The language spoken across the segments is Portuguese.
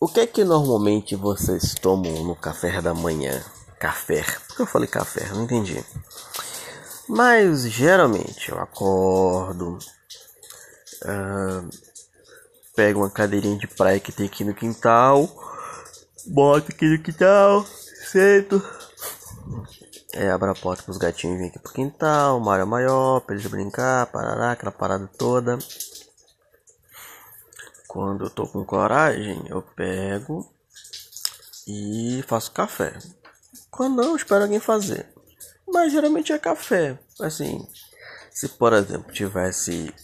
O que é que normalmente vocês tomam no café da manhã? Café. Por que eu falei café? Não entendi. Mas geralmente eu acordo, uh, pego uma cadeirinha de praia que tem aqui no quintal, boto aqui no quintal, sento, é, abro a porta para os gatinhos virem aqui pro quintal, uma área maior, para eles brincar, parará, aquela parada toda. Quando eu tô com coragem, eu pego e faço café. Quando não, eu espero alguém fazer. Mas geralmente é café. Assim, se por exemplo tivesse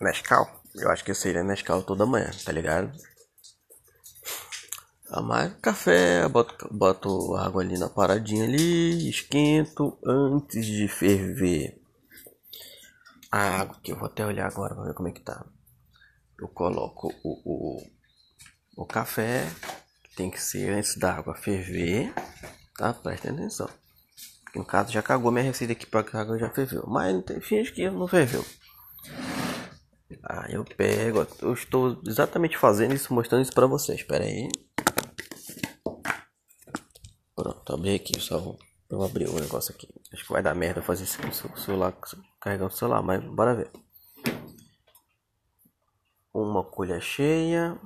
Nescau, eu acho que seria Nescau toda manhã, tá ligado? Ah, mas café, boto, boto água ali na paradinha ali, esquento antes de ferver a água, que eu vou até olhar agora pra ver como é que tá eu coloco o, o, o café, que tem que ser antes da água ferver, tá? Presta atenção. No caso já cagou minha receita aqui para a água já ferveu, mas finge que não ferveu. Aí eu pego, eu estou exatamente fazendo isso, mostrando isso para vocês. Espera aí. Pronto, abri aqui, só vou, eu abri o negócio aqui. Acho que vai dar merda fazer isso com o celular, carregando o celular, mas bora ver uma colher cheia,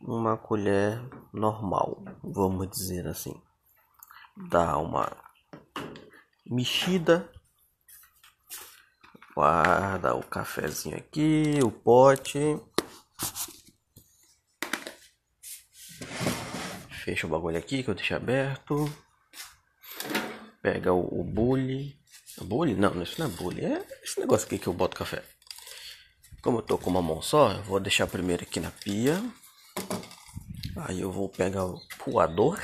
uma colher normal, vamos dizer assim. Dá uma mexida, guarda o cafezinho aqui, o pote. Fecha o bagulho aqui que eu deixei aberto. Pega o, o bule. Bule? Não, isso não é bule. É esse negócio aqui que eu boto café. Como eu tô com uma mão só, eu vou deixar primeiro aqui na pia. Aí eu vou pegar o coador.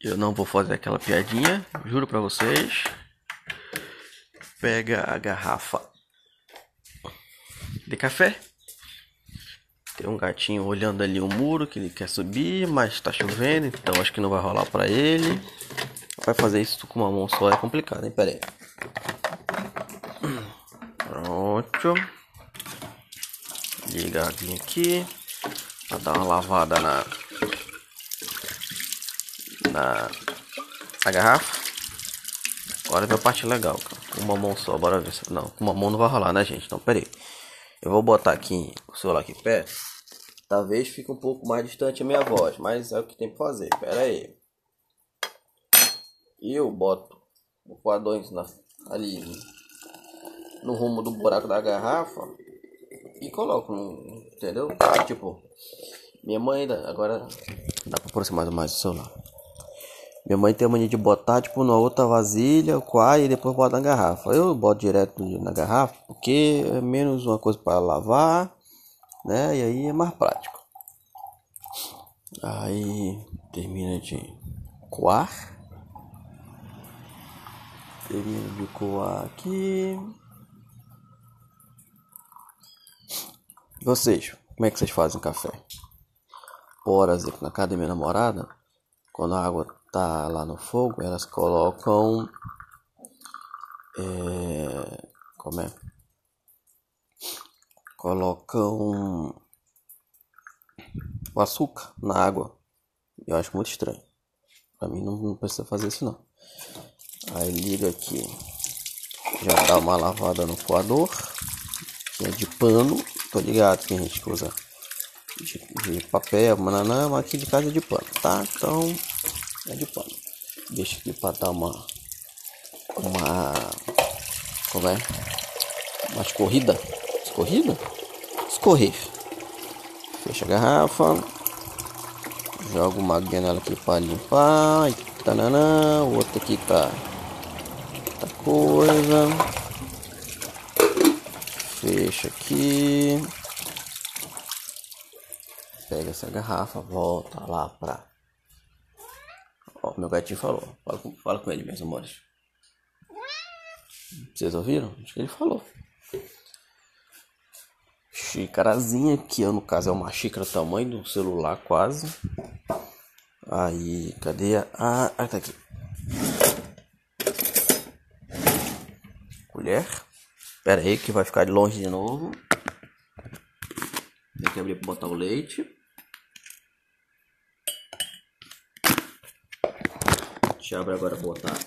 Eu não vou fazer aquela piadinha, juro pra vocês. Pega a garrafa de café. Tem um gatinho olhando ali o muro que ele quer subir, mas tá chovendo, então acho que não vai rolar pra ele. Vai fazer isso com uma mão só é complicado, hein? Pera aí. Pronto. Ligadinho aqui. Pra dar uma lavada na, na, na garrafa. Agora vem a parte legal, cara. Com uma mão só, bora ver se. Não, com uma mão não vai rolar, né, gente? Então, peraí. Eu vou botar aqui o celular aqui perto. Talvez fique um pouco mais distante a minha voz, mas é o que tem que fazer. Pera aí. Eu boto o quadrão ali no rumo do buraco da garrafa e coloco, entendeu? Tipo, minha mãe, agora dá pra aproximar mais do celular. Minha mãe tem a mania de botar, tipo, numa outra vasilha, o quai, e depois bota na garrafa. Eu boto direto na garrafa, porque é menos uma coisa para lavar, né? E aí é mais prático. Aí termina de coar. Termina de coar aqui. Vocês, como é que vocês fazem café? Por exemplo, na casa da minha namorada, quando a água tá lá no fogo, elas colocam. É, como é? Colocam o açúcar na água. Eu acho muito estranho. Pra mim não, não precisa fazer isso não. Aí liga aqui. Já dá uma lavada no coador. Que é de pano Tô ligado que a gente usa de, de papel, mananã, mas aqui de casa é de pano, tá? Então é de pano. Deixa aqui para dar uma. Uma. Como é? Uma escorrida. Escorrida? Escorrer. Fecha a garrafa. Joga uma aguinha nela aqui para limpar. E tananã. O outro aqui tá. Tá coisa fecha aqui. Pega essa garrafa, volta lá pra. Ó, meu gatinho falou. Fala com, fala com ele, meus amores. Vocês ouviram? Acho que ele falou. Xícarazinha, que no caso é uma xícara tamanho do celular quase. Aí, cadê a. Ah, ah tá aqui. Colher. Espera aí que vai ficar de longe de novo. Tem que abrir para botar o leite. A gente abre agora botar.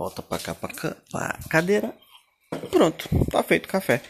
Volta pra cá, pra, cá, pra cadeira. Pronto, tá feito o café.